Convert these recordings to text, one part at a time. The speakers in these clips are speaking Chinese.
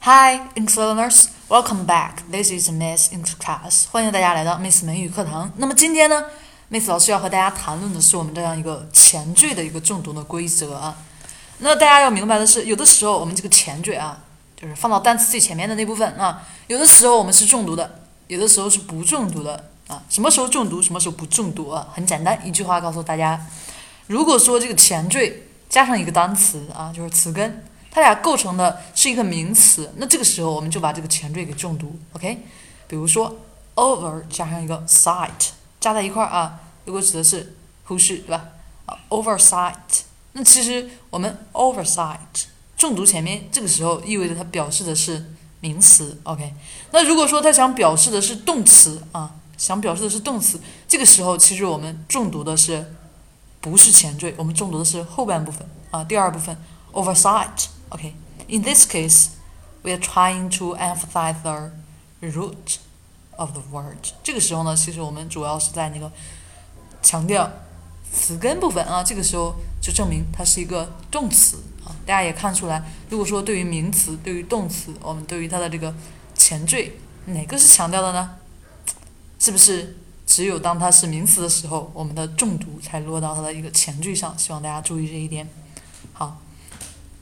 Hi, English learners, welcome back. This is Miss English class. 欢迎大家来到 Miss 美语课堂。那么今天呢，Miss 老师要和大家谈论的是我们这样一个前缀的一个重读的规则啊。那大家要明白的是，有的时候我们这个前缀啊，就是放到单词最前面的那部分啊，有的时候我们是重读的，有的时候是不重读的啊。什么时候重读，什么时候不重读啊？很简单，一句话告诉大家：如果说这个前缀加上一个单词啊，就是词根。它俩构成的是一个名词，那这个时候我们就把这个前缀给重读，OK？比如说 over 加上一个 sight 加在一块儿啊，如果指的是忽视，对吧？啊，oversight，那其实我们 oversight 重读前面，这个时候意味着它表示的是名词，OK？那如果说它想表示的是动词啊，想表示的是动词，这个时候其实我们重读的是不是前缀？我们重读的是后半部分啊，第二部分 oversight。Okay, in this case, we are trying to emphasize the root of the word. 这个时候呢，其实我们主要是在那个强调词根部分啊。这个时候就证明它是一个动词啊。大家也看出来，如果说对于名词、对于动词，我们对于它的这个前缀，哪个是强调的呢？是不是只有当它是名词的时候，我们的重读才落到它的一个前缀上？希望大家注意这一点。好。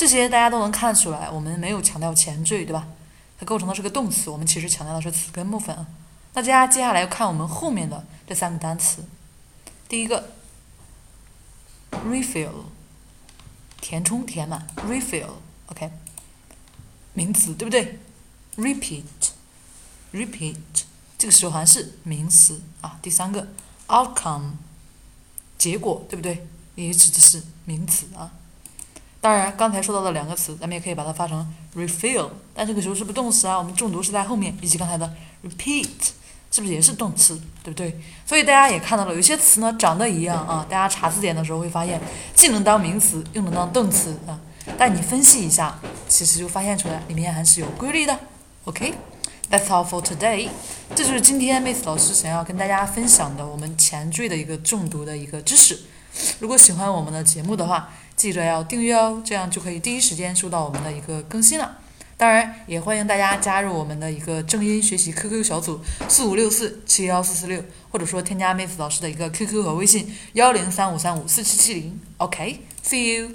这些大家都能看出来，我们没有强调前缀，对吧？它构成的是个动词，我们其实强调的是词根部分啊。那大家接下来看我们后面的这三个单词，第一个，refill，填充、填满，refill，OK，名词，对不对？repeat，repeat，这个时候还是名词啊。第三个，outcome，结果，对不对？也指的是名词啊。当然，刚才说到的两个词，咱们也可以把它发成 refill，但这个时候是不是动词啊？我们重读是在后面，以及刚才的 repeat，是不是也是动词，对不对？所以大家也看到了，有些词呢长得一样啊，大家查字典的时候会发现，既能当名词，又能当动词啊。但你分析一下，其实就发现出来里面还是有规律的。OK，That's all for today。这就是今天 Miss 老师想要跟大家分享的我们前缀的一个重读的一个知识。如果喜欢我们的节目的话，记得要订阅哦，这样就可以第一时间收到我们的一个更新了。当然，也欢迎大家加入我们的一个正音学习 QQ 小组四五六四七幺四四六，或者说添加妹子老师的一个 QQ 和微信幺零三五三五四七七零。OK，see you。